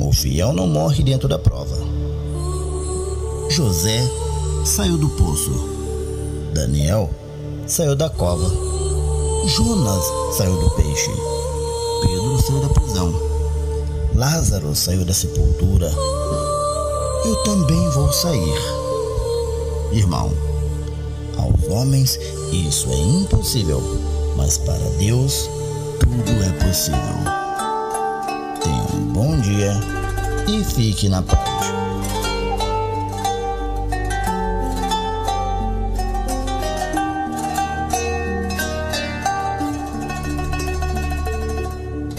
O fiel não morre dentro da prova. José saiu do poço. Daniel saiu da cova. Jonas saiu do peixe. Pedro saiu da prisão. Lázaro saiu da sepultura. Eu também vou sair. Irmão, aos homens isso é impossível, mas para Deus tudo é possível. Dia e fique na paz.